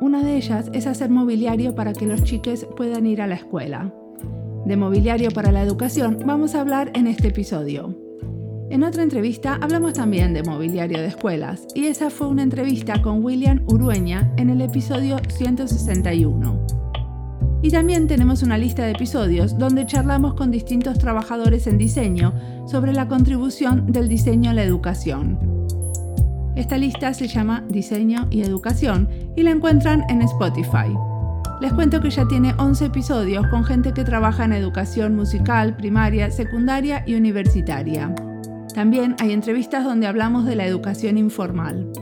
Una de ellas es hacer mobiliario para que los chiques puedan ir a la escuela. De mobiliario para la educación vamos a hablar en este episodio. En otra entrevista hablamos también de mobiliario de escuelas y esa fue una entrevista con William Urueña en el episodio 161. Y también tenemos una lista de episodios donde charlamos con distintos trabajadores en diseño sobre la contribución del diseño a la educación. Esta lista se llama Diseño y Educación y la encuentran en Spotify. Les cuento que ya tiene 11 episodios con gente que trabaja en educación musical, primaria, secundaria y universitaria. También hay entrevistas donde hablamos de la educación informal.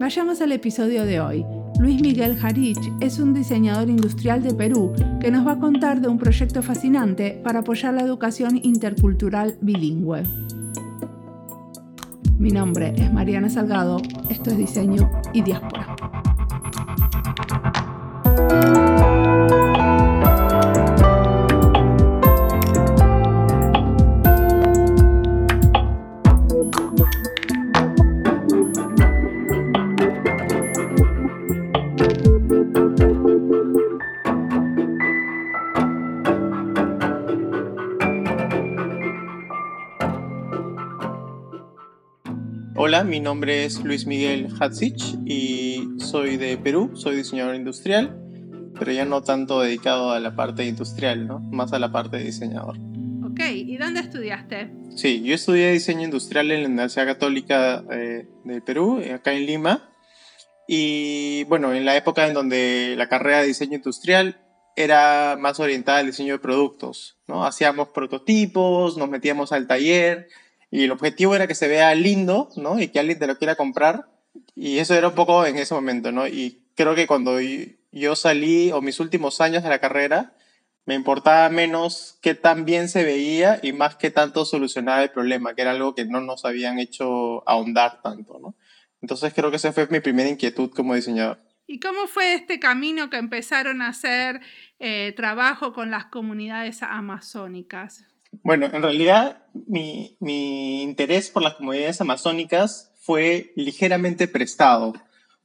Vayamos al episodio de hoy. Luis Miguel Jarich es un diseñador industrial de Perú que nos va a contar de un proyecto fascinante para apoyar la educación intercultural bilingüe. Mi nombre es Mariana Salgado, esto es Diseño y Diáspora. Mi nombre es Luis Miguel Hatzich y soy de Perú, soy diseñador industrial, pero ya no tanto dedicado a la parte industrial, ¿no? más a la parte de diseñador. Ok, ¿y dónde estudiaste? Sí, yo estudié diseño industrial en la Universidad Católica eh, de Perú, acá en Lima, y bueno, en la época en donde la carrera de diseño industrial era más orientada al diseño de productos, ¿no? Hacíamos prototipos, nos metíamos al taller, y el objetivo era que se vea lindo, ¿no? Y que alguien te lo quiera comprar. Y eso era un poco en ese momento, ¿no? Y creo que cuando yo salí, o mis últimos años de la carrera, me importaba menos qué tan bien se veía y más qué tanto solucionaba el problema, que era algo que no nos habían hecho ahondar tanto, ¿no? Entonces creo que esa fue mi primera inquietud como diseñador. ¿Y cómo fue este camino que empezaron a hacer eh, trabajo con las comunidades amazónicas? Bueno, en realidad mi, interés por las comunidades amazónicas fue ligeramente prestado,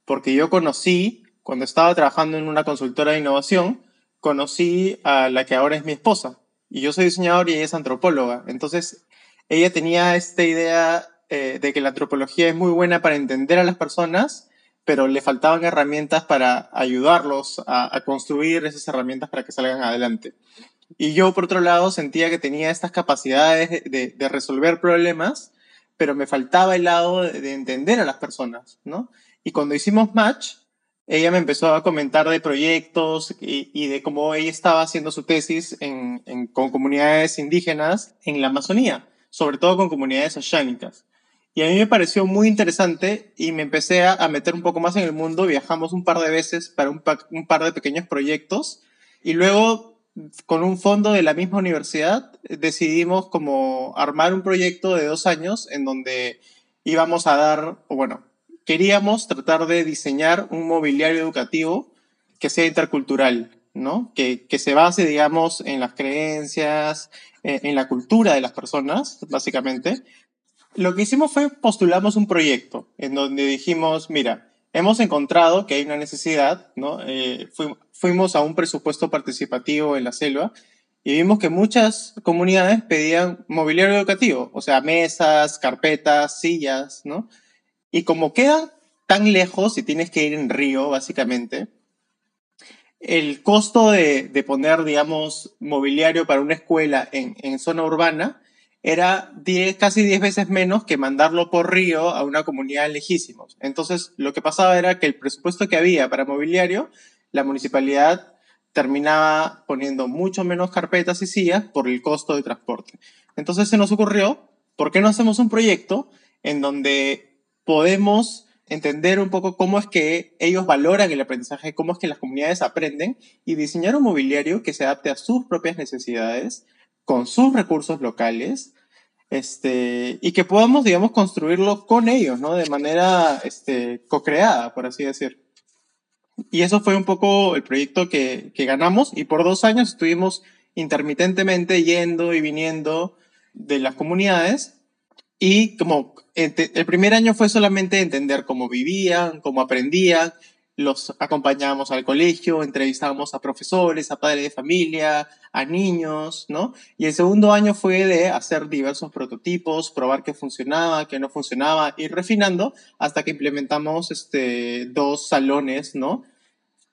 porque yo conocí, cuando estaba trabajando en una consultora de innovación, conocí a la que ahora es mi esposa. Y yo soy diseñador y ella es antropóloga. Entonces, ella tenía esta idea eh, de que la antropología es muy buena para entender a las personas, pero le faltaban herramientas para ayudarlos a construir esas herramientas para que salgan adelante. Y yo, por otro lado, sentía que tenía estas capacidades de, de resolver problemas, pero me faltaba el lado de, entender a las personas, ¿no? Y cuando hicimos match, ella me empezó a comentar de proyectos y, de cómo ella estaba haciendo su tesis en, en, con comunidades indígenas en la Amazonía, sobre todo con comunidades oceánicas. Y a mí me pareció muy interesante y me empecé a, a, meter un poco más en el mundo. Viajamos un par de veces para un, un par de pequeños proyectos y luego con un fondo de la misma universidad, decidimos como armar un proyecto de dos años en donde íbamos a dar, o bueno, queríamos tratar de diseñar un mobiliario educativo que sea intercultural, ¿no? Que, que se base, digamos, en las creencias, en, en la cultura de las personas, básicamente. Lo que hicimos fue postulamos un proyecto en donde dijimos, mira, hemos encontrado que hay una necesidad, ¿no? Eh, fuimos a un presupuesto participativo en la selva y vimos que muchas comunidades pedían mobiliario educativo, o sea, mesas, carpetas, sillas, ¿no? Y como queda tan lejos y tienes que ir en río, básicamente, el costo de, de poner, digamos, mobiliario para una escuela en, en zona urbana era casi 10 veces menos que mandarlo por río a una comunidad lejísimos. Entonces, lo que pasaba era que el presupuesto que había para mobiliario, la municipalidad terminaba poniendo mucho menos carpetas y sillas por el costo de transporte. Entonces se nos ocurrió, ¿por qué no hacemos un proyecto en donde podemos entender un poco cómo es que ellos valoran el aprendizaje, cómo es que las comunidades aprenden y diseñar un mobiliario que se adapte a sus propias necesidades, con sus recursos locales, este, y que podamos, digamos, construirlo con ellos, ¿no? De manera, este, co-creada, por así decir. Y eso fue un poco el proyecto que, que ganamos y por dos años estuvimos intermitentemente yendo y viniendo de las comunidades Y como el primer año fue solamente entender cómo vivían, cómo aprendían, los acompañábamos al colegio, entrevistábamos a profesores, a padres de familia, a niños, ¿no? Y el segundo año fue de hacer diversos prototipos, probar qué funcionaba, qué no funcionaba, ir refinando hasta que implementamos este, dos salones, ¿no?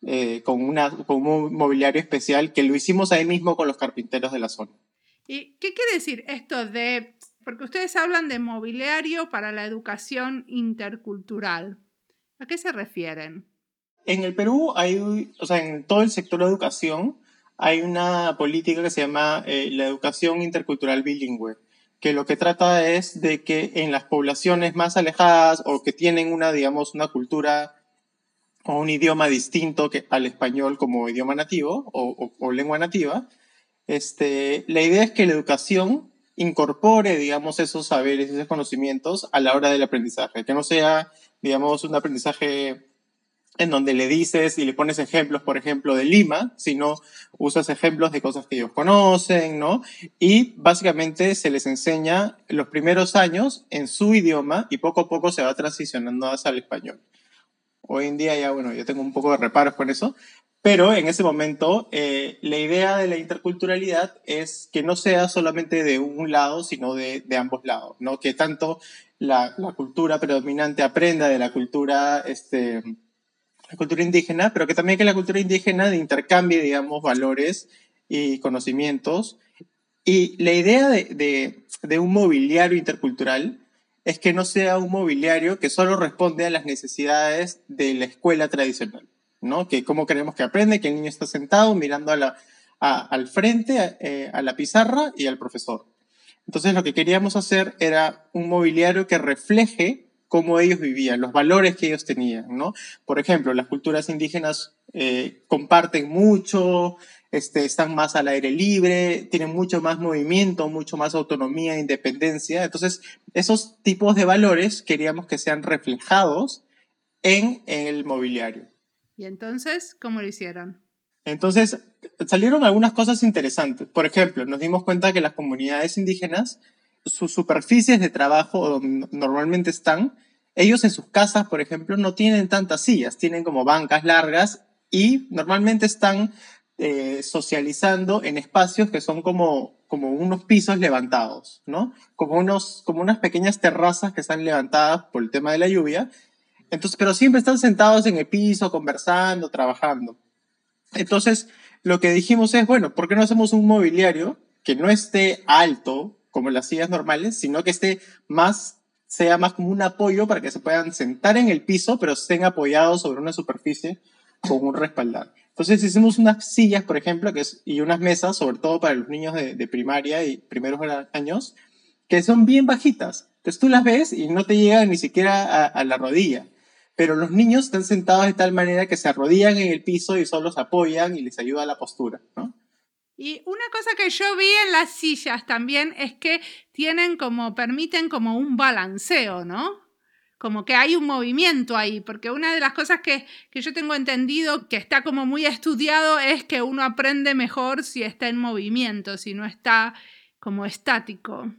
Eh, con, una, con un mobiliario especial que lo hicimos ahí mismo con los carpinteros de la zona. ¿Y qué quiere decir esto de, porque ustedes hablan de mobiliario para la educación intercultural? ¿A qué se refieren? En el Perú hay, o sea, en todo el sector de educación hay una política que se llama eh, la educación intercultural bilingüe, que lo que trata es de que en las poblaciones más alejadas o que tienen una, digamos, una cultura o un idioma distinto que, al español como idioma nativo o, o, lengua nativa, este, la idea es que la educación incorpore, digamos, esos saberes, esos conocimientos a la hora del aprendizaje, que no sea, digamos, un aprendizaje en donde le dices y le pones ejemplos, por ejemplo, de Lima, sino usas ejemplos de cosas que ellos conocen, ¿no? Y básicamente se les enseña los primeros años en su idioma y poco a poco se va transicionando hacia el español. Hoy en día ya, bueno, yo tengo un poco de reparos con eso, pero en ese momento eh, la idea de la interculturalidad es que no sea solamente de un lado, sino de, de ambos lados, ¿no? Que tanto la, la cultura predominante aprenda de la cultura, este, la cultura indígena, pero que también que la cultura indígena intercambie, digamos, valores y conocimientos. Y la idea de, de, de, un mobiliario intercultural es que no sea un mobiliario que solo responde a las necesidades de la escuela tradicional, ¿no? Que cómo queremos que aprende, que el niño está sentado mirando a la, a, al frente, eh, a la pizarra y al profesor. Entonces lo que queríamos hacer era un mobiliario que refleje cómo ellos vivían, los valores que ellos tenían, ¿no? Por ejemplo, las culturas indígenas eh, comparten mucho, este, están más al aire libre, tienen mucho más movimiento, mucho más autonomía e independencia. Entonces, esos tipos de valores queríamos que sean reflejados en, en el mobiliario. ¿Y entonces cómo lo hicieron? Entonces, salieron algunas cosas interesantes. Por ejemplo, nos dimos cuenta que las comunidades indígenas sus superficies de trabajo donde normalmente están, ellos en sus casas, por ejemplo, no tienen tantas sillas, tienen como bancas largas y normalmente están eh, socializando en espacios que son como, como unos pisos levantados, ¿no? Como, unos, como unas pequeñas terrazas que están levantadas por el tema de la lluvia. Entonces, pero siempre están sentados en el piso, conversando, trabajando. Entonces, lo que dijimos es, bueno, ¿por qué no hacemos un mobiliario que no esté alto, como las sillas normales, sino que esté más, sea más como un apoyo para que se puedan sentar en el piso, pero estén apoyados sobre una superficie con un respaldar. Entonces hicimos unas sillas, por ejemplo, que y unas mesas, sobre todo para los niños de, primaria y primeros años, que son bien bajitas. Entonces tú las ves y no te llegan ni siquiera a, a, la rodilla. Pero los niños están sentados de tal manera que se arrodillan en el piso y solo se apoyan y les ayuda a la postura, ¿no? Y una cosa que yo vi en las sillas también es que tienen como, permiten como un balanceo, ¿no? Como que hay un movimiento ahí, porque una de las cosas que, que yo tengo entendido que está como muy estudiado es que uno aprende mejor si está en movimiento, si no está como estático.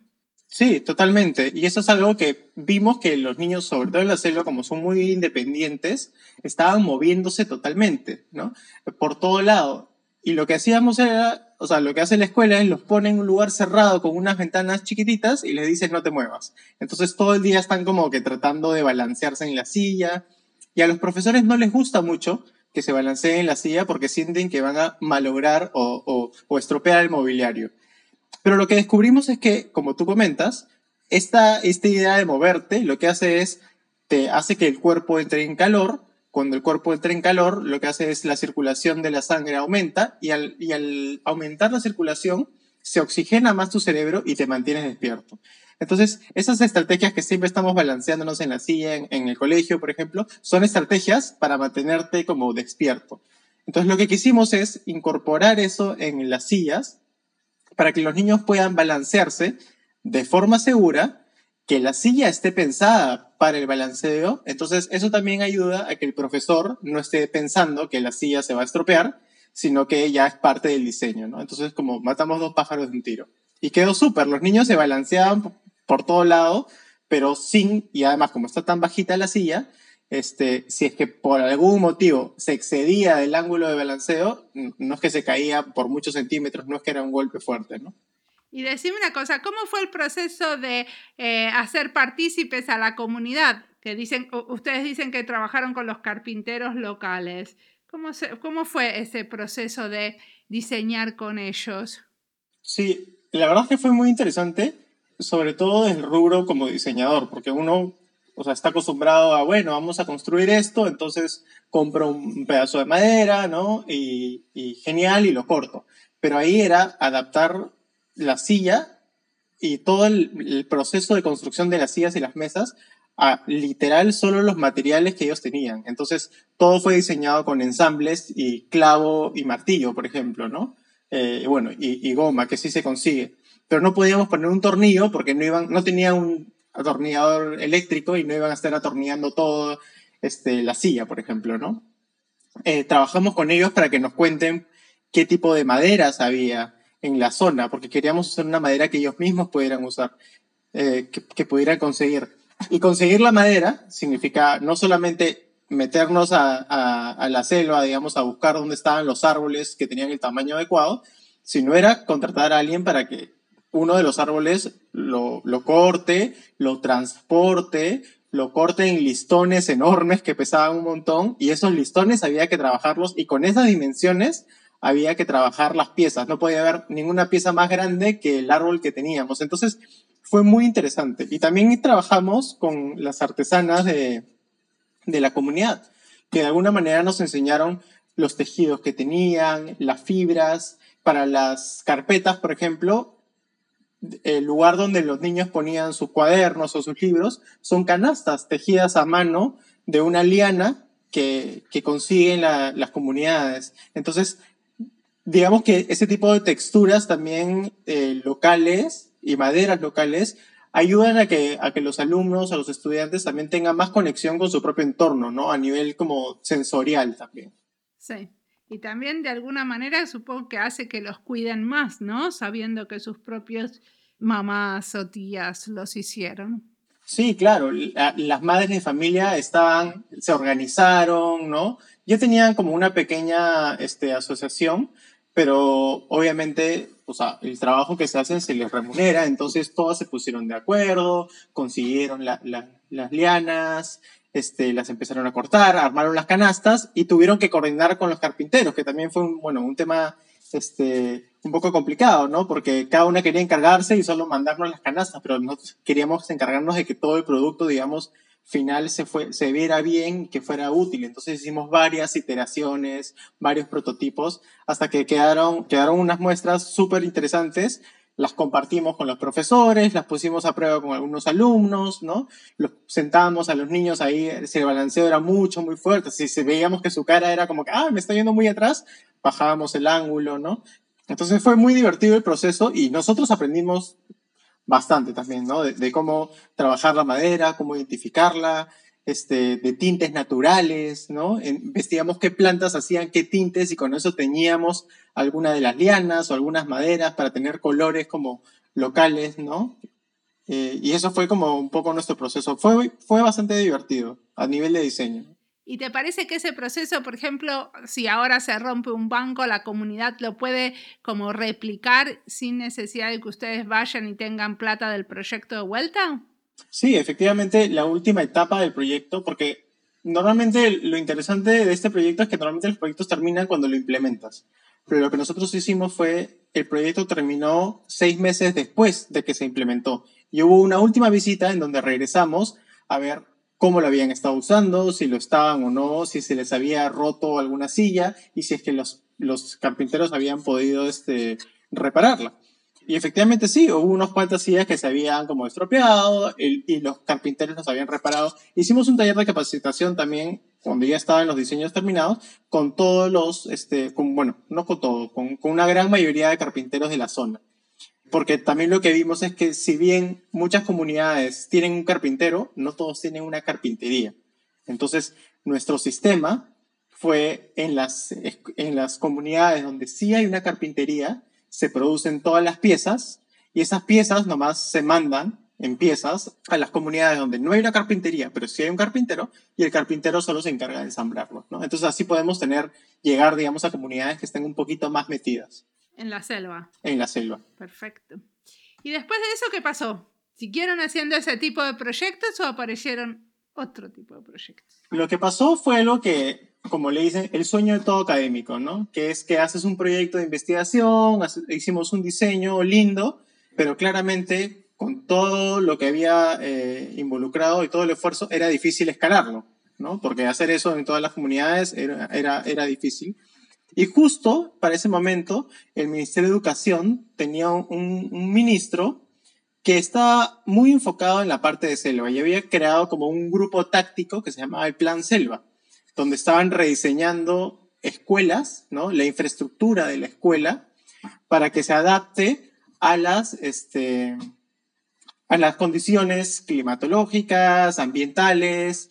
Sí, totalmente. Y eso es algo que vimos que los niños, sobre todo en la selva, como son muy independientes, estaban moviéndose totalmente, ¿no? Por todo lado. Y lo que hacíamos era o sea, lo que hace la escuela es los pone en un lugar cerrado con unas ventanas chiquititas y les dice no te muevas. Entonces todo el día están como que tratando de balancearse en la silla y a los profesores no les gusta mucho que se balanceen en la silla porque sienten que van a malograr o, estropear el mobiliario. Pero lo que descubrimos es que, como tú comentas, esta, esta idea de moverte lo que hace es, te hace que el cuerpo entre en calor cuando el cuerpo entra en calor, lo que hace es la circulación de la sangre aumenta y al, y al aumentar la circulación, se oxigena más tu cerebro y te mantienes despierto. Entonces, esas estrategias que siempre estamos balanceándonos en la silla, en, en, el colegio, por ejemplo, son estrategias para mantenerte como despierto. Entonces, lo que quisimos es incorporar eso en las sillas para que los niños puedan balancearse de forma segura que la silla esté pensada para el balanceo, entonces eso también ayuda a que el profesor no esté pensando que la silla se va a estropear, sino que ya es parte del diseño, ¿no? Entonces como matamos dos pájaros de un tiro. Y quedó súper, los niños se balanceaban por todo lado, pero sin, y además como está tan bajita la silla, este, si es que por algún motivo se excedía del ángulo de balanceo, no es que se caía por muchos centímetros, no es que era un golpe fuerte, ¿no? Y decime una cosa, ¿cómo fue el proceso de eh, hacer partícipes a la comunidad? Que dicen, ustedes dicen que trabajaron con los carpinteros locales. ¿Cómo, ¿Cómo fue ese proceso de diseñar con ellos? Sí, la verdad que fue muy interesante, sobre todo el rubro como diseñador, porque uno o sea, está acostumbrado a, bueno, vamos a construir esto, entonces compro un pedazo de madera, ¿no? Y genial, y lo corto. Pero ahí era adaptar la silla y todo el, proceso de construcción de las sillas y las mesas a literal solo los materiales que ellos tenían. Entonces, todo fue diseñado con ensambles y clavo y martillo, por ejemplo, ¿no? Eh, bueno, y, goma, que sí se consigue. Pero no podíamos poner un tornillo porque no, iban, no tenía un atornillador eléctrico y no iban a estar atornillando todo este, la silla, por ejemplo, ¿no? Eh, trabajamos con ellos para que nos cuenten qué tipo de maderas había, en la zona, porque queríamos usar una madera que ellos mismos pudieran usar, eh, que, pudieran conseguir. Y conseguir la madera significa no solamente meternos a, la selva, digamos, a buscar dónde estaban los árboles que tenían el tamaño adecuado, sino era contratar a alguien para que uno de los árboles lo, lo corte, lo transporte, lo corte en listones enormes que pesaban un montón y esos listones había que trabajarlos y con esas dimensiones había que trabajar las piezas. No podía haber ninguna pieza más grande que el árbol que teníamos. Entonces fue muy interesante. Y también trabajamos con las artesanas de, de la comunidad, que de alguna manera nos enseñaron los tejidos que tenían, las fibras. Para las carpetas, por ejemplo, el lugar donde los niños ponían sus cuadernos o sus libros son canastas tejidas a mano de una liana que, que consiguen las comunidades. Entonces, digamos que ese tipo de texturas también eh, locales y maderas locales ayudan a que, a que los alumnos, a los estudiantes también tengan más conexión con su propio entorno, ¿no? A nivel como sensorial también. Sí. Y también de alguna manera supongo que hace que los cuiden más, ¿no? Sabiendo que sus propios mamás o tías los hicieron. Sí, claro. las madres de familia estaban, se organizaron, ¿no? Ya tenían como una pequeña este, asociación pero obviamente, o sea, el trabajo que se hace se les remunera, entonces todas se pusieron de acuerdo, consiguieron las lianas, este, las empezaron a cortar, armaron las canastas y tuvieron que coordinar con los carpinteros, que también fue un, bueno, un tema este, un poco complicado, ¿no? Porque cada una quería encargarse y solo mandarnos las canastas, pero nosotros queríamos encargarnos de que todo el producto, digamos, final se, fue, se viera bien, que fuera útil. Entonces hicimos varias iteraciones, varios prototipos, hasta que quedaron, quedaron unas muestras súper interesantes. Las compartimos con los profesores, las pusimos a prueba con algunos alumnos, ¿no? Los sentábamos a los niños ahí, si el balanceo era mucho, muy fuerte, si, si veíamos que su cara era como que, ah, me está yendo muy atrás, bajábamos el ángulo, ¿no? Entonces fue muy divertido el proceso y nosotros aprendimos bastante también, ¿no? De, cómo trabajar la madera, cómo identificarla, este, de tintes naturales, ¿no? investigamos qué plantas hacían qué tintes y con eso teníamos alguna de las lianas o algunas maderas para tener colores como locales, ¿no? Eh, y eso fue como un poco nuestro proceso. Fue, fue bastante divertido a nivel de diseño. ¿Y te parece que ese proceso, por ejemplo, si ahora se rompe un banco, la comunidad lo puede como replicar sin necesidad de que ustedes vayan y tengan plata del proyecto de vuelta? Sí, efectivamente, la última etapa del proyecto, porque normalmente lo interesante de este proyecto es que normalmente los proyectos terminan cuando lo implementas. Pero lo que nosotros hicimos fue, el proyecto terminó seis meses después de que se implementó. Y hubo una última visita en donde regresamos a ver cómo lo habían estado usando, si lo estaban o no, si se les había roto alguna silla y si es que los, los carpinteros habían podido este, repararla. Y efectivamente sí, hubo unas cuantas sillas que se habían como estropeado y los carpinteros los habían reparado. Hicimos un taller de capacitación también cuando ya estaban los diseños terminados con todos los, este, con, bueno, no con todo, con, con una gran mayoría de carpinteros de la zona porque también lo que vimos es que si bien muchas comunidades tienen un carpintero, no todos tienen una carpintería. Entonces, nuestro sistema fue en las, en las comunidades donde sí hay una carpintería, se producen todas las piezas y esas piezas nomás se mandan en piezas a las comunidades donde no hay una carpintería, pero sí hay un carpintero y el carpintero solo se encarga de ensamblarlo, ¿no? Entonces así podemos tener, llegar, digamos, a comunidades que estén un poquito más metidas. En la selva. En la selva. Perfecto. ¿Y después de eso qué pasó? ¿Siguieron haciendo ese tipo de proyectos o aparecieron otro tipo de proyectos? Lo que pasó fue lo que, como le dicen, el sueño de todo académico, ¿no? Que es que haces un proyecto de investigación, hicimos un diseño lindo, pero claramente con todo lo que había eh, involucrado y todo el esfuerzo, era difícil escalarlo, ¿no? Porque hacer eso en todas las comunidades era, era, era difícil. Y justo para ese momento, el Ministerio de Educación tenía un, ministro que estaba muy enfocado en la parte de selva y había creado como un grupo táctico que se llamaba el Plan Selva, donde estaban rediseñando escuelas. La infraestructura de la escuela para que se adapte a las, este, a las condiciones climatológicas, ambientales.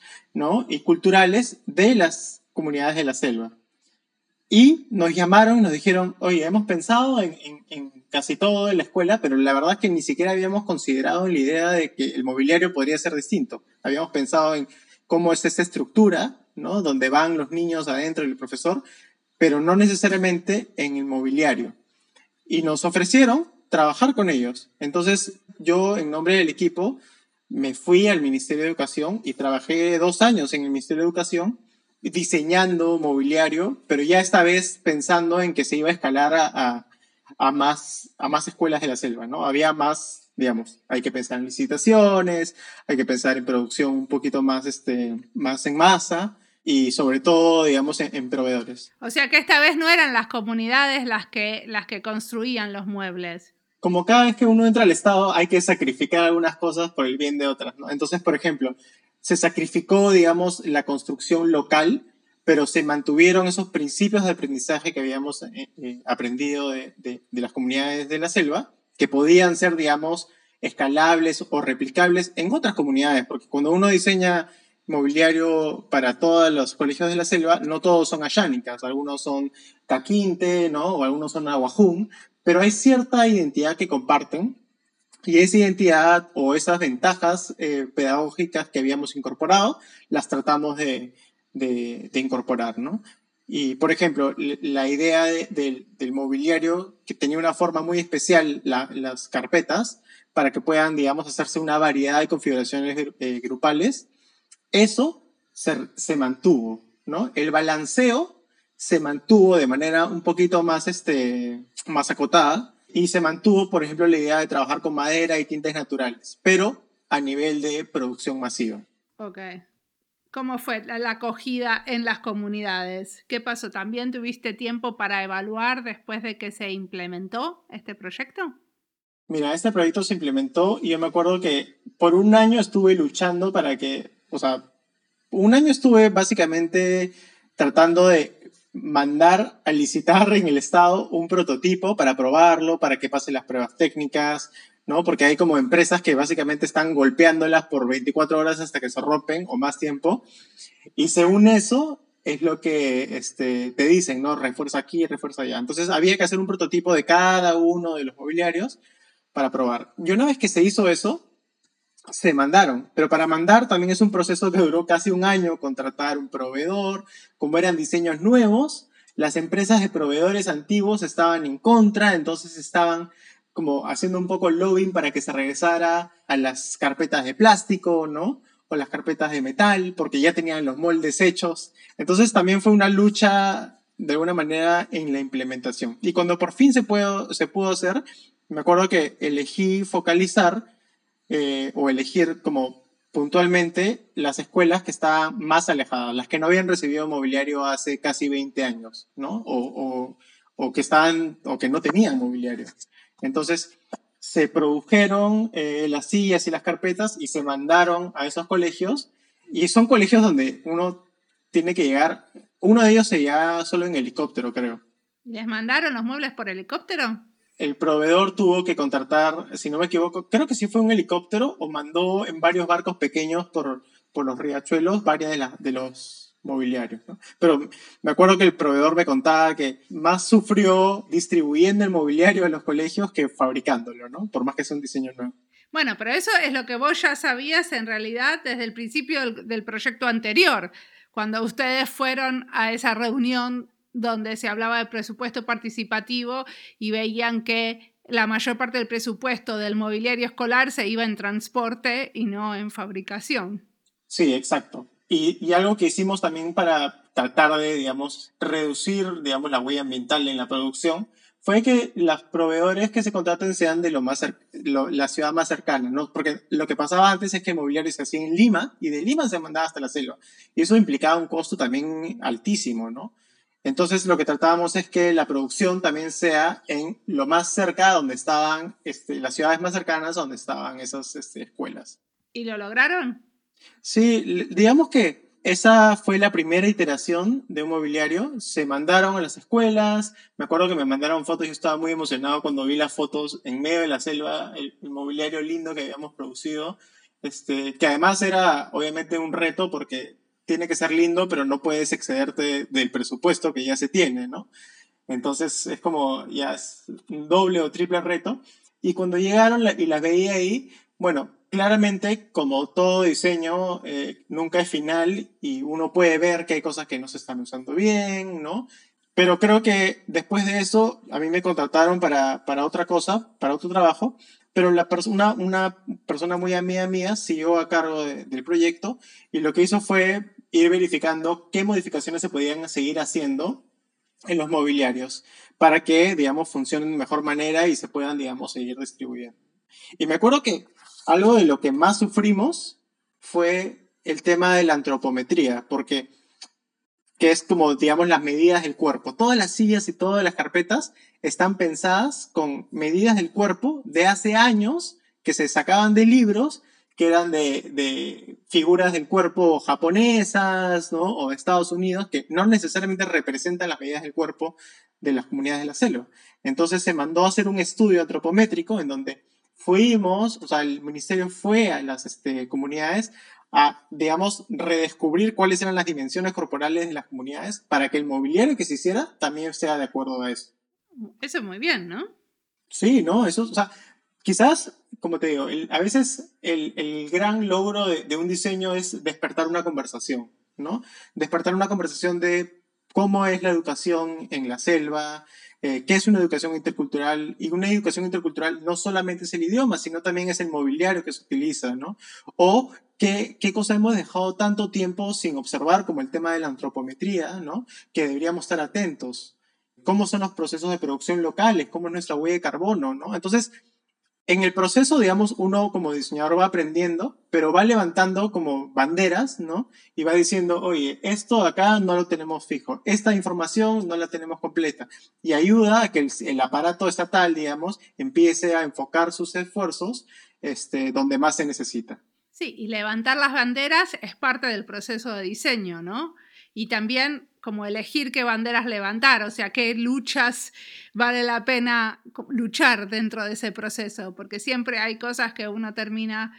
Y culturales de las comunidades de la selva. Y nos llamaron y nos dijeron, oye, hemos pensado en, en, casi todo en la escuela, pero la verdad es que ni siquiera habíamos considerado la idea de que el mobiliario podría ser distinto. Habíamos pensado en cómo es esa estructura, ¿no? Donde van los niños adentro y el profesor, pero no necesariamente en el mobiliario. Y nos ofrecieron trabajar con ellos. Entonces, yo, en nombre del equipo, me fui al Ministerio de Educación y trabajé dos años en el Ministerio de Educación diseñando mobiliario, pero ya esta vez pensando en que se iba a escalar a, a, más, a más escuelas de la selva, ¿no? Había más, digamos, hay que pensar en licitaciones, hay que pensar en producción un poquito más, este, más en masa y sobre todo, digamos, en, en, proveedores. O sea que esta vez no eran las comunidades las que, las que construían los muebles como cada vez que uno entra al Estado hay que sacrificar algunas cosas por el bien de otras, ¿no? Entonces, por ejemplo, se sacrificó, digamos, la construcción local, pero se mantuvieron esos principios de aprendizaje que habíamos eh, eh, aprendido de, de, las comunidades de la selva, que podían ser, digamos, escalables o replicables en otras comunidades, porque cuando uno diseña mobiliario para todos los colegios de la selva, no todos son ayánicas, algunos son taquinte, ¿no? O algunos son aguajún, pero hay cierta identidad que comparten y esa identidad o esas ventajas eh, pedagógicas que habíamos incorporado las tratamos de, de, incorporar, ¿no? Y, por ejemplo, la idea de, del mobiliario, que tenía una forma muy especial, la, las carpetas, para que puedan, digamos, hacerse una variedad de configuraciones eh, grupales, eso se, se, mantuvo, ¿no? El balanceo se mantuvo de manera un poquito más, este, más acotada y se mantuvo, por ejemplo, la idea de trabajar con madera y tintes naturales, pero a nivel de producción masiva. Ok. ¿Cómo fue la acogida en las comunidades? ¿Qué pasó? ¿También tuviste tiempo para evaluar después de que se implementó este proyecto? Mira, este proyecto se implementó y yo me acuerdo que por un año estuve luchando para que, o sea, un año estuve básicamente tratando de mandar a licitar en el Estado un prototipo para probarlo, para que pase las pruebas técnicas, ¿no? Porque hay como empresas que básicamente están golpeándolas por 24 horas hasta que se rompen o más tiempo. Y según eso, es lo que este, te dicen, ¿no? Refuerza aquí, refuerza allá. Entonces había que hacer un prototipo de cada uno de los mobiliarios para probar. Y una vez que se hizo eso, se mandaron, pero para mandar también es un proceso que duró casi un año, contratar un proveedor, como eran diseños nuevos, las empresas de proveedores antiguos estaban en contra, entonces estaban como haciendo un poco lobbying para que se regresara a las carpetas de plástico, ¿no? O las carpetas de metal, porque ya tenían los moldes hechos. Entonces también fue una lucha de alguna manera en la implementación. Y cuando por fin se pudo, se pudo hacer, me acuerdo que elegí focalizar eh, o elegir como puntualmente las escuelas que estaban más alejadas, las que no habían recibido mobiliario hace casi 20 años, ¿no? O, o, que estaban, o que no tenían mobiliario. Entonces, se produjeron eh, las sillas y las carpetas y se mandaron a esos colegios. Y son colegios donde uno tiene que llegar, uno de ellos se llega solo en helicóptero, creo. ¿Les mandaron los muebles por helicóptero? El proveedor tuvo que contratar, si no me equivoco, creo que sí fue un helicóptero o mandó en varios barcos pequeños por, por los riachuelos varias de, las de los mobiliarios. Pero me acuerdo que el proveedor me contaba que más sufrió distribuyendo el mobiliario a los colegios que fabricándolo, ¿no? Por más que sea un diseño nuevo. Bueno, pero eso es lo que vos ya sabías en realidad desde el principio del, proyecto anterior, cuando ustedes fueron a esa reunión donde se hablaba de presupuesto participativo y veían que la mayor parte del presupuesto del mobiliario escolar se iba en transporte y no en fabricación. Sí, exacto. Y, algo que hicimos también para tratar de, digamos, reducir, digamos, la huella ambiental en la producción fue que los proveedores que se contraten sean de lo más la ciudad más cercana, ¿no? Porque lo que pasaba antes es que el mobiliario se hacía en Lima y de Lima se mandaba hasta la selva. Y eso implicaba un costo también altísimo, ¿no? Entonces lo que tratábamos es que la producción también sea en lo más cerca donde estaban, este, las ciudades más cercanas donde estaban esas este, escuelas. ¿Y lo lograron? Sí, digamos que esa fue la primera iteración de un mobiliario. Se mandaron a las escuelas. Me acuerdo que me mandaron fotos. Yo estaba muy emocionado cuando vi las fotos en medio de la selva, el, mobiliario lindo que habíamos producido. Este, que además era obviamente un reto porque tiene que ser lindo, pero no puedes excederte del presupuesto que ya se tiene, ¿no? Entonces es como ya es un doble o triple reto. Y cuando llegaron y las veía ahí, bueno, claramente, como todo diseño, eh, nunca es final y uno puede ver que hay cosas que no se están usando bien, ¿no? Pero creo que después de eso, a mí me contrataron para, para otra cosa, para otro trabajo, pero la persona, una persona muy amiga mía siguió a cargo del proyecto y lo que hizo fue ir verificando qué modificaciones se podían seguir haciendo en los mobiliarios para que, digamos, funcionen de mejor manera y se puedan, digamos, seguir distribuyendo. Y me acuerdo que algo de lo que más sufrimos fue el tema de la antropometría, porque que es como, digamos, las medidas del cuerpo. Todas las sillas y todas las carpetas están pensadas con medidas del cuerpo de hace años que se sacaban de libros que eran de, figuras del cuerpo japonesas, ¿no? O de Estados Unidos, que no necesariamente representan las medidas del cuerpo de las comunidades de la selva. Entonces se mandó a hacer un estudio antropométrico en donde fuimos, o sea, el ministerio fue a las este, comunidades a, digamos, redescubrir cuáles eran las dimensiones corporales de las comunidades para que el mobiliario que se hiciera también sea de acuerdo a eso. Eso es muy bien, ¿no? Sí, ¿no? Eso, o sea, quizás, como te digo, a veces el, el gran logro de, de, un diseño es despertar una conversación, ¿no? Despertar una conversación de cómo es la educación en la selva, eh, qué es una educación intercultural. Y una educación intercultural no solamente es el idioma, sino también es el mobiliario que se utiliza, ¿no? O qué, qué cosas hemos dejado tanto tiempo sin observar, como el tema de la antropometría, ¿no? Que deberíamos estar atentos. ¿Cómo son los procesos de producción locales? ¿Cómo es nuestra huella de carbono, ¿no? Entonces, en el proceso, digamos, uno como diseñador va aprendiendo, pero va levantando como banderas, ¿no? Y va diciendo, oye, esto acá no lo tenemos fijo, esta información no la tenemos completa. Y ayuda a que el, aparato estatal, digamos, empiece a enfocar sus esfuerzos este, donde más se necesita. Sí, y levantar las banderas es parte del proceso de diseño, ¿no? Y también como elegir qué banderas levantar, o sea, qué luchas vale la pena luchar dentro de ese proceso, porque siempre hay cosas que uno termina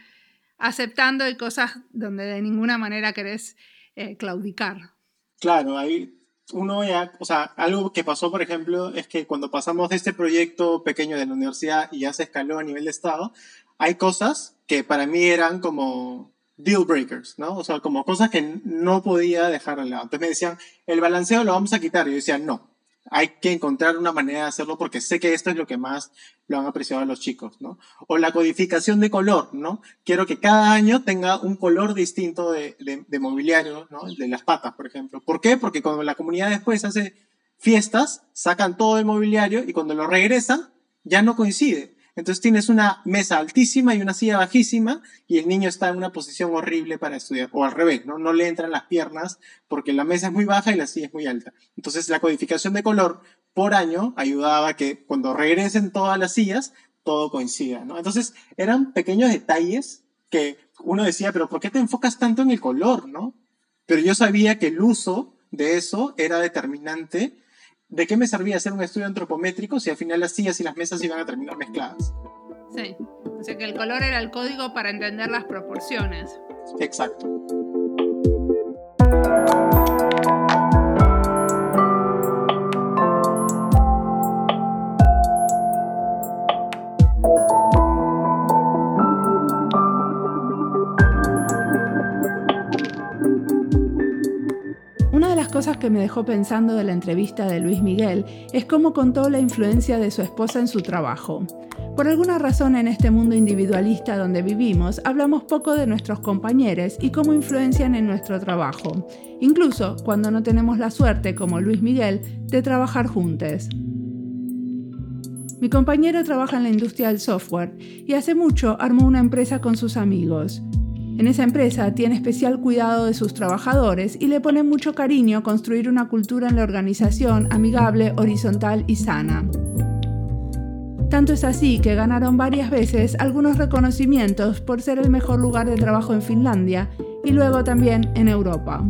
aceptando y cosas donde de ninguna manera querés eh, claudicar. Claro, ahí uno ya, o sea, algo que pasó, por ejemplo, es que cuando pasamos de este proyecto pequeño de la universidad y ya se escaló a nivel de Estado, hay cosas que para mí eran como deal breakers, ¿no? O sea, como cosas que no podía dejar al lado. Entonces me decían, el balanceo lo vamos a quitar. Yo decía, no, hay que encontrar una manera de hacerlo porque sé que esto es lo que más lo han apreciado los chicos, ¿no? O la codificación de color, ¿no? Quiero que cada año tenga un color distinto de, de, mobiliario, ¿no? De las patas, por ejemplo. ¿Por qué? Porque cuando la comunidad después hace fiestas, sacan todo el mobiliario y cuando lo regresan, ya no coincide. Entonces tienes una mesa altísima y una silla bajísima y el niño está en una posición horrible para estudiar. O al revés, ¿no? No le entran las piernas porque la mesa es muy baja y la silla es muy alta. Entonces la codificación de color por año ayudaba a que cuando regresen todas las sillas, todo coincida, ¿no? Entonces eran pequeños detalles que uno decía, pero ¿por qué te enfocas tanto en el color, no? Pero yo sabía que el uso de eso era determinante ¿de qué me servía hacer un estudio antropométrico si al final las sillas y las mesas iban a terminar mezcladas? Sí, o sea que el color era el código para entender las proporciones. Exacto. Cosas que me dejó pensando de la entrevista de Luis Miguel es cómo contó la influencia de su esposa en su trabajo. Por alguna razón en este mundo individualista donde vivimos, hablamos poco de nuestros compañeros y cómo influencian en nuestro trabajo, incluso cuando no tenemos la suerte, como Luis Miguel, de trabajar juntos. Mi compañero trabaja en la industria del software y hace mucho armó una empresa con sus amigos. En esa empresa tiene especial cuidado de sus trabajadores y le pone mucho cariño construir una cultura en la organización amigable, horizontal y sana. Tanto es así que ganaron varias veces algunos reconocimientos por ser el mejor lugar de trabajo en Finlandia y luego también en Europa.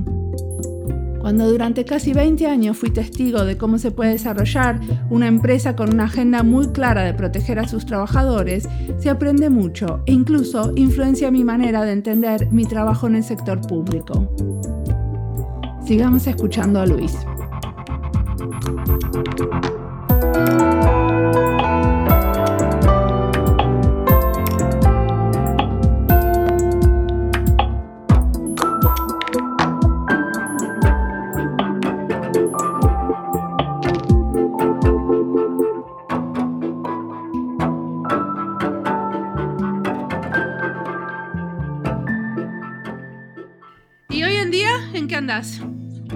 Cuando durante casi 20 años fui testigo de cómo se puede desarrollar una empresa con una agenda muy clara de proteger a sus trabajadores, se aprende mucho e incluso influencia mi manera de entender mi trabajo en el sector público. Sigamos escuchando a Luis.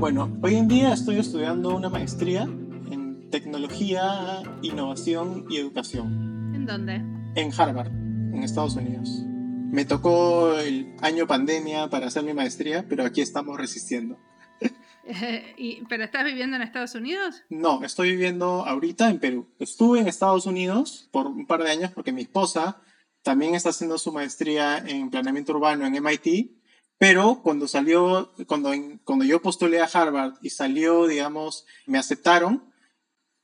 Bueno, hoy en día estoy estudiando una maestría en tecnología, innovación y educación. ¿En dónde? En Harvard, en Estados Unidos. Me tocó el año pandemia para hacer mi maestría, pero aquí estamos resistiendo. ¿Pero estás viviendo en Estados Unidos? No, estoy viviendo ahorita en Perú. Estuve en Estados Unidos por un par de años porque mi esposa también está haciendo su maestría en planeamiento urbano en MIT pero cuando salió, cuando, cuando yo postulé a Harvard y salió, digamos, me aceptaron,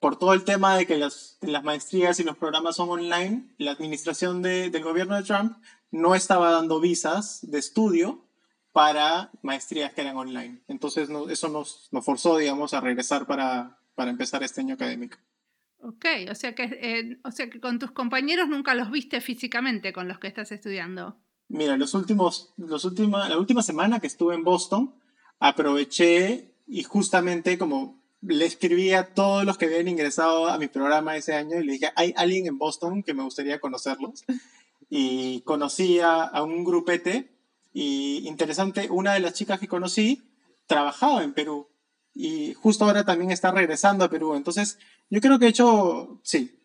por todo el tema de que las, las maestrías y los programas son online, la administración de, del gobierno de Trump no estaba dando visas de estudio para maestrías que eran online. Entonces eso nos, nos, forzó, digamos, a regresar para, para empezar este año académico. Ok, o sea, que, eh, o sea que con tus compañeros nunca los viste físicamente con los que estás estudiando. Mira, los últimos, los última, la última semana que estuve en Boston, aproveché y justamente como le escribí a todos los que habían ingresado a mi programa ese año y le dije, hay alguien en Boston que me gustaría conocerlos. Y conocí a, a un grupete y interesante, una de las chicas que conocí trabajaba en Perú y justo ahora también está regresando a Perú. Entonces, yo creo que he hecho, sí,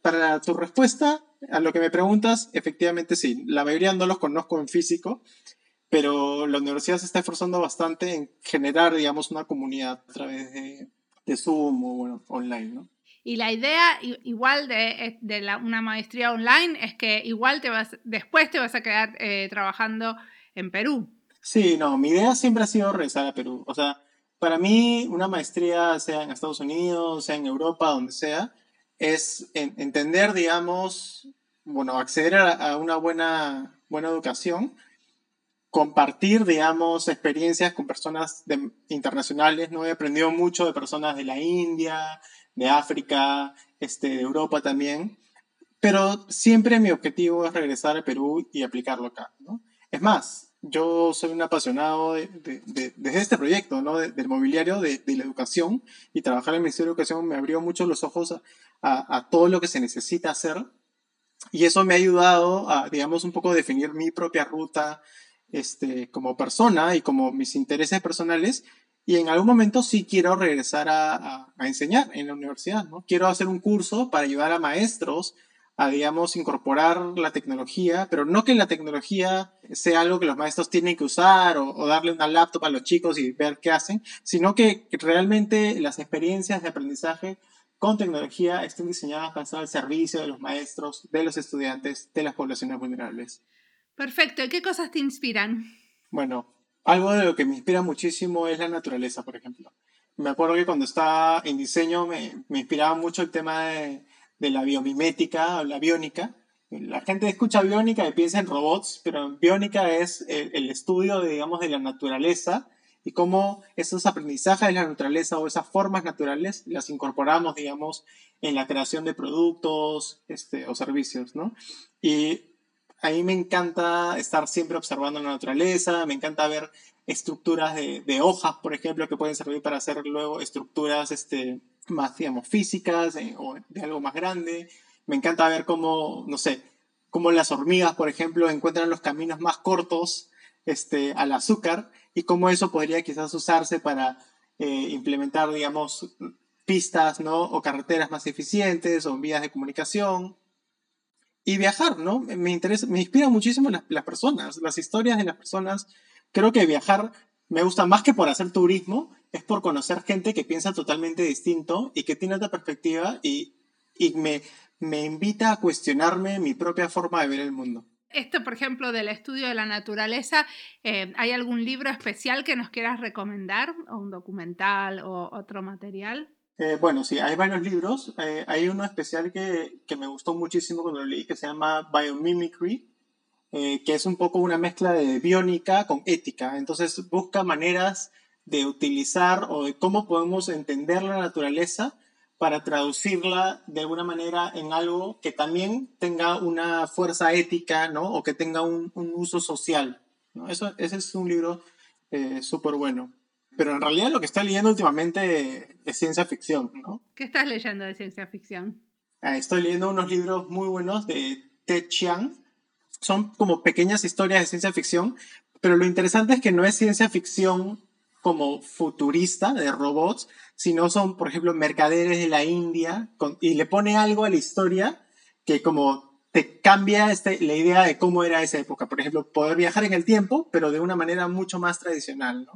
para tu respuesta a lo que me preguntas, efectivamente sí, la mayoría no los conozco en físico, pero la universidad se está esforzando bastante en generar, digamos, una comunidad a través de, de Zoom o, bueno, online, ¿no? Y la idea igual de, de la, una maestría online es que igual te vas, después te vas a quedar eh, trabajando en Perú. Sí, no, mi idea siempre ha sido regresar a Perú. O sea, para mí, una maestría, sea en Estados Unidos, sea en Europa, donde sea, es entender, digamos, bueno, acceder a, una buena, buena educación, compartir, digamos, experiencias con personas internacionales, ¿no? He aprendido mucho de personas de la India, de África, este, de Europa también, pero siempre mi objetivo es regresar a Perú y aplicarlo acá, ¿no? Es más, yo soy un apasionado de, de, este proyecto, ¿no? del mobiliario, de, la educación, y trabajar en el Ministerio de Educación me abrió mucho los ojos a, a, todo lo que se necesita hacer, y eso me ha ayudado a, digamos, un poco definir mi propia ruta este, como persona y como mis intereses personales, y en algún momento sí quiero regresar a, a, a enseñar en la universidad, ¿no? Quiero hacer un curso para ayudar a maestros a, digamos, incorporar la tecnología, pero no que la tecnología sea algo que los maestros tienen que usar o, darle una laptop a los chicos y ver qué hacen, sino que realmente las experiencias de aprendizaje con tecnología estén diseñadas para estar al servicio de los maestros, de los estudiantes, de las poblaciones vulnerables. Perfecto. ¿Y qué cosas te inspiran? Bueno, algo de lo que me inspira muchísimo es la naturaleza, por ejemplo. Me acuerdo que cuando estaba en diseño me, me inspiraba mucho el tema de, de la biomimética o la biónica. La gente escucha biónica y piensa en robots, pero biónica es el, estudio, de, digamos, de la naturaleza y cómo esos aprendizajes de la naturaleza o esas formas naturales las incorporamos, digamos, en la creación de productos este, o servicios, ¿no? Y a mí me encanta estar siempre observando la naturaleza, me encanta ver estructuras de, de, hojas, por ejemplo, que pueden servir para hacer luego estructuras este, más, digamos, físicas eh, o de algo más grande. Me encanta ver cómo, no sé, cómo las hormigas, por ejemplo, encuentran los caminos más cortos este, al azúcar y cómo eso podría quizás usarse para eh, implementar, digamos, pistas, ¿no? O carreteras más eficientes o vías de comunicación. Y viajar, ¿no? Me interesa, me inspira muchísimo las, las personas, las historias de las personas. Creo que viajar me gusta más que por hacer turismo, es por conocer gente que piensa totalmente distinto y que tiene otra perspectiva y, y me, me invita a cuestionarme mi propia forma de ver el mundo. Esto, por ejemplo, del estudio de la naturaleza, eh, ¿hay algún libro especial que nos quieras recomendar? ¿O un documental o otro material? Eh, bueno, sí, hay varios libros. Eh, hay uno especial que, que, me gustó muchísimo cuando lo leí, que se llama Biomimicry, que es un poco una mezcla de biónica con ética. Entonces busca maneras de utilizar o de cómo podemos entender la naturaleza para traducirla de alguna manera en algo que también tenga una fuerza ética, ¿no? O que tenga un, un uso social. ¿no? Eso, ese es un libro eh, súper bueno. Pero en realidad lo que estoy leyendo últimamente es ciencia ficción, ¿no? ¿Qué estás leyendo de ciencia ficción? Ah, estoy leyendo unos libros muy buenos de Ted Chiang. Son como pequeñas historias de ciencia ficción, pero lo interesante es que no es ciencia ficción como futurista de robots, sino son, por ejemplo, mercaderes de la India y le pone algo a la historia que como te cambia este, la idea de cómo era esa época. Por ejemplo, poder viajar en el tiempo, pero de una manera mucho más tradicional.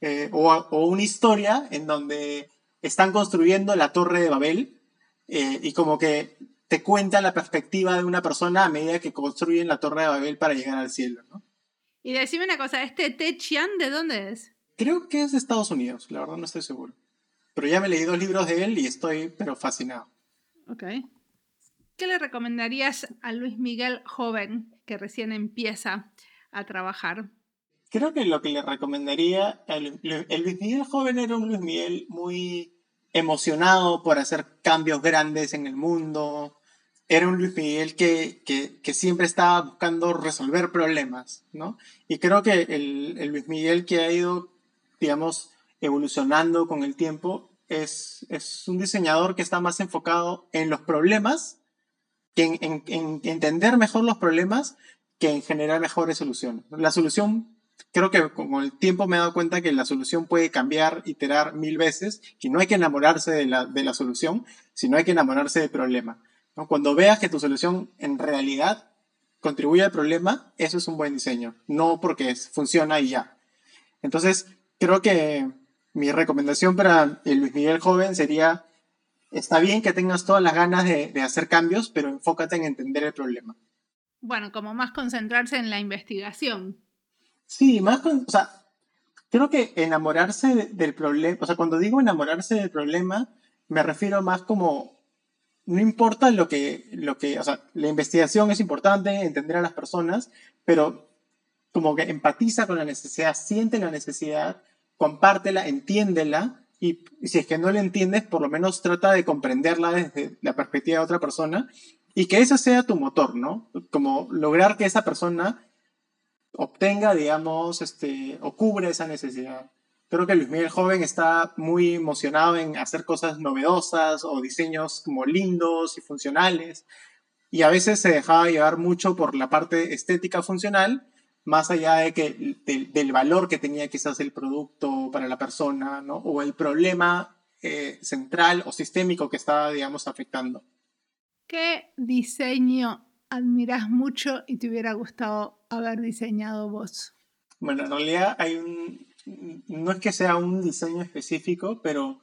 Eh, o, una historia en donde están construyendo la torre de Babel eh, y como que te cuenta la perspectiva de una persona a medida que construyen la torre de Babel para llegar al cielo. Y decime una cosa, ¿este Te Chian de dónde es? Creo que es de Estados Unidos, la verdad no estoy seguro. Pero ya me leí dos libros de él y estoy, pero fascinado. Ok. ¿Qué le recomendarías a Luis Miguel joven que recién empieza a trabajar? Creo que lo que le recomendaría, el, el Luis Miguel joven era un Luis Miguel muy emocionado por hacer cambios grandes en el mundo. Era un Luis Miguel que, que, que siempre estaba buscando resolver problemas, ¿no? Y creo que el, el Luis Miguel que ha ido digamos, evolucionando con el tiempo, es, es un diseñador que está más enfocado en los problemas, que en, en, entender mejor los problemas, que en generar mejores soluciones. La solución, creo que con el tiempo me he dado cuenta que la solución puede cambiar, iterar mil veces, y no hay que enamorarse de la, de la solución, sino hay que enamorarse del problema. ¿no? Cuando veas que tu solución en realidad contribuye al problema, eso es un buen diseño, no porque funciona y ya. Entonces, creo que mi recomendación para el Luis Miguel joven sería, está bien que tengas todas las ganas de, de hacer cambios, pero enfócate en entender el problema. Bueno, como más concentrarse en la investigación. Sí, más, con, o sea, creo que enamorarse de, del problema, o sea, cuando digo enamorarse del problema, me refiero más como, no importa lo que, lo que, o sea, la investigación es importante, entender a las personas, pero como que empatiza con la necesidad, siente la necesidad compártela, entiéndela y, si es que no la entiendes, por lo menos trata de comprenderla desde la perspectiva de otra persona y que ese sea tu motor, ¿no? Como lograr que esa persona obtenga, digamos, este, o cubre esa necesidad. Creo que Luis Miguel Joven está muy emocionado en hacer cosas novedosas o diseños como lindos y funcionales. Y a veces se dejaba llevar mucho por la parte estética funcional más allá de que, del valor que tenía quizás el producto para la persona, ¿no? O el problema eh, central o sistémico que estaba, digamos, afectando. ¿Qué diseño admiras mucho y te hubiera gustado haber diseñado vos? Bueno, en realidad hay un, no es que sea un diseño específico, pero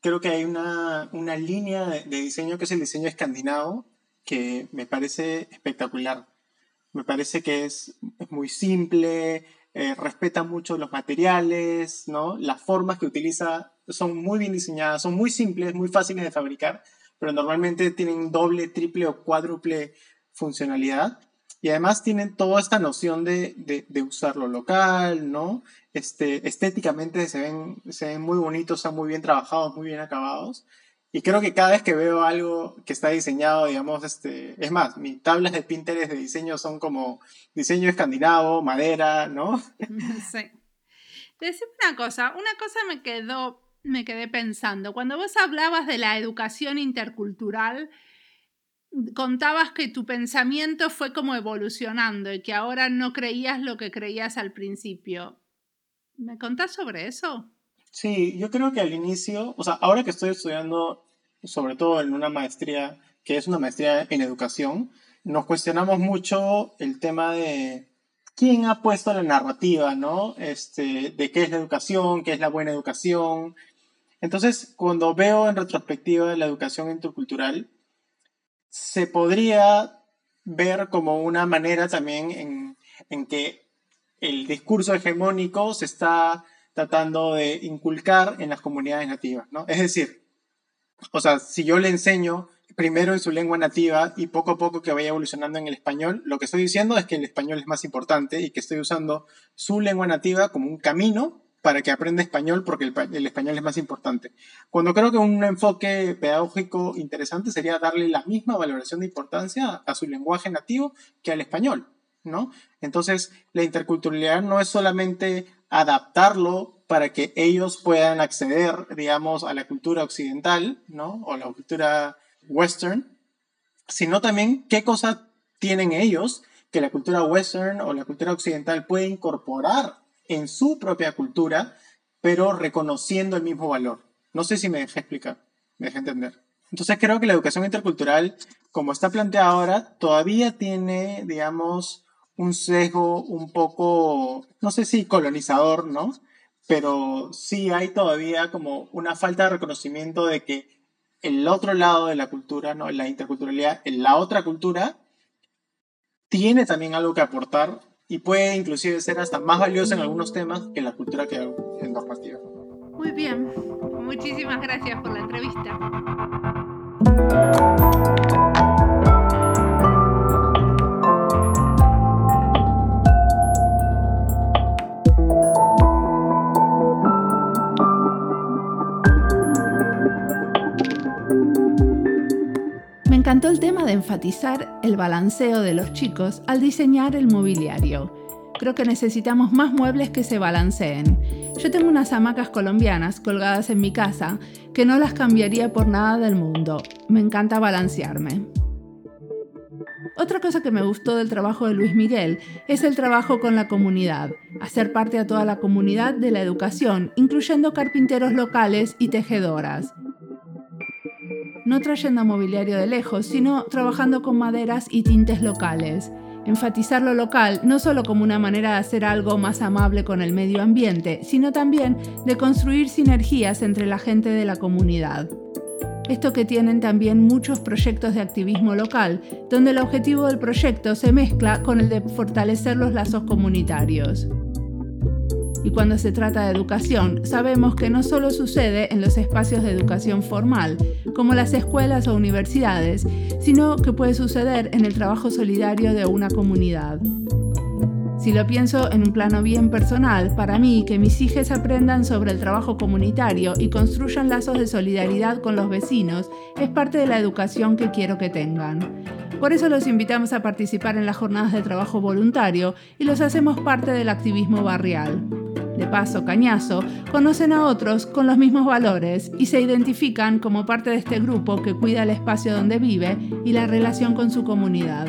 creo que hay una, una línea de, de diseño que es el diseño escandinavo que me parece espectacular me parece que es, muy simple, eh, respeta mucho los materiales, ¿no? Las formas que utiliza son muy bien diseñadas, son muy simples, muy fáciles de fabricar, pero normalmente tienen doble, triple o cuádruple funcionalidad. Y además tienen toda esta noción de, de, de usarlo local, ¿no? Este, estéticamente se ven, se ven muy bonitos, están muy bien trabajados, muy bien acabados. Y creo que cada vez que veo algo que está diseñado, digamos, este, es más, mis tablas de Pinterest de diseño son como diseño escandinavo, madera, ¿no? Sí. Decime una cosa, una cosa me quedó, me quedé pensando. Cuando vos hablabas de la educación intercultural, contabas que tu pensamiento fue como evolucionando y que ahora no creías lo que creías al principio. ¿Me contás sobre eso? Sí, yo creo que al inicio, o sea, ahora que estoy estudiando, sobre todo en una maestría, que es una maestría en educación, nos cuestionamos mucho el tema de quién ha puesto la narrativa, ¿no? Este, de qué es la educación, qué es la buena educación. Entonces, cuando veo en retrospectiva la educación intercultural, se podría ver como una manera también en, que el discurso hegemónico se está tratando de inculcar en las comunidades nativas, ¿no? Es decir, o sea, si yo le enseño primero en su lengua nativa y poco a poco que vaya evolucionando en el español, lo que estoy diciendo es que el español es más importante y que estoy usando su lengua nativa como un camino para que aprenda español porque el, español es más importante. Cuando creo que un enfoque pedagógico interesante sería darle la misma valoración de importancia a su lenguaje nativo que al español, ¿no? Entonces, la interculturalidad no es solamente adaptarlo para que ellos puedan acceder, digamos, a la cultura occidental, ¿no? O la cultura western, sino también qué cosas tienen ellos que la cultura western o la cultura occidental puede incorporar en su propia cultura, pero reconociendo el mismo valor. No sé si me dejé explicar, me dejé entender. Entonces creo que la educación intercultural, como está planteada ahora, todavía tiene, digamos, un sesgo un poco, no sé si colonizador, ¿no? Pero sí hay todavía como una falta de reconocimiento de que el otro lado de la cultura, ¿no? La interculturalidad, en la otra cultura, tiene también algo que aportar y puede inclusive ser hasta más valiosa en algunos temas que la cultura que en normativa. Muy bien, muchísimas gracias por la entrevista. Encantó el tema de enfatizar el balanceo de los chicos al diseñar el mobiliario. Creo que necesitamos más muebles que se balanceen. Yo tengo unas hamacas colombianas colgadas en mi casa que no las cambiaría por nada del mundo. Me encanta balancearme. Otra cosa que me gustó del trabajo de Luis Miguel es el trabajo con la comunidad, hacer parte a toda la comunidad de la educación, incluyendo carpinteros locales y tejedoras no trayendo mobiliario de lejos, sino trabajando con maderas y tintes locales. Enfatizar lo local no solo como una manera de hacer algo más amable con el medio ambiente, sino también de construir sinergias entre la gente de la comunidad. Esto que tienen también muchos proyectos de activismo local, donde el objetivo del proyecto se mezcla con el de fortalecer los lazos comunitarios. Y cuando se trata de educación, sabemos que no solo sucede en los espacios de educación formal, como las escuelas o universidades, sino que puede suceder en el trabajo solidario de una comunidad. Si lo pienso en un plano bien personal, para mí que mis hijos aprendan sobre el trabajo comunitario y construyan lazos de solidaridad con los vecinos es parte de la educación que quiero que tengan. Por eso los invitamos a participar en las jornadas de trabajo voluntario y los hacemos parte del activismo barrial de paso cañazo, conocen a otros con los mismos valores y se identifican como parte de este grupo que cuida el espacio donde vive y la relación con su comunidad.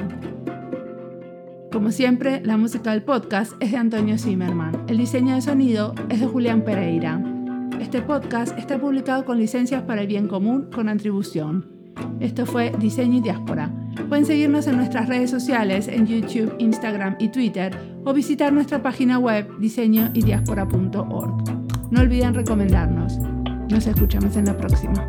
Como siempre, la música del podcast es de Antonio Zimmerman. El diseño de sonido es de Julián Pereira. Este podcast está publicado con licencias para el bien común con atribución. Esto fue Diseño y Diáspora. Pueden seguirnos en nuestras redes sociales, en YouTube, Instagram y Twitter, o visitar nuestra página web diseñoydiaspora.org. No olviden recomendarnos. Nos escuchamos en la próxima.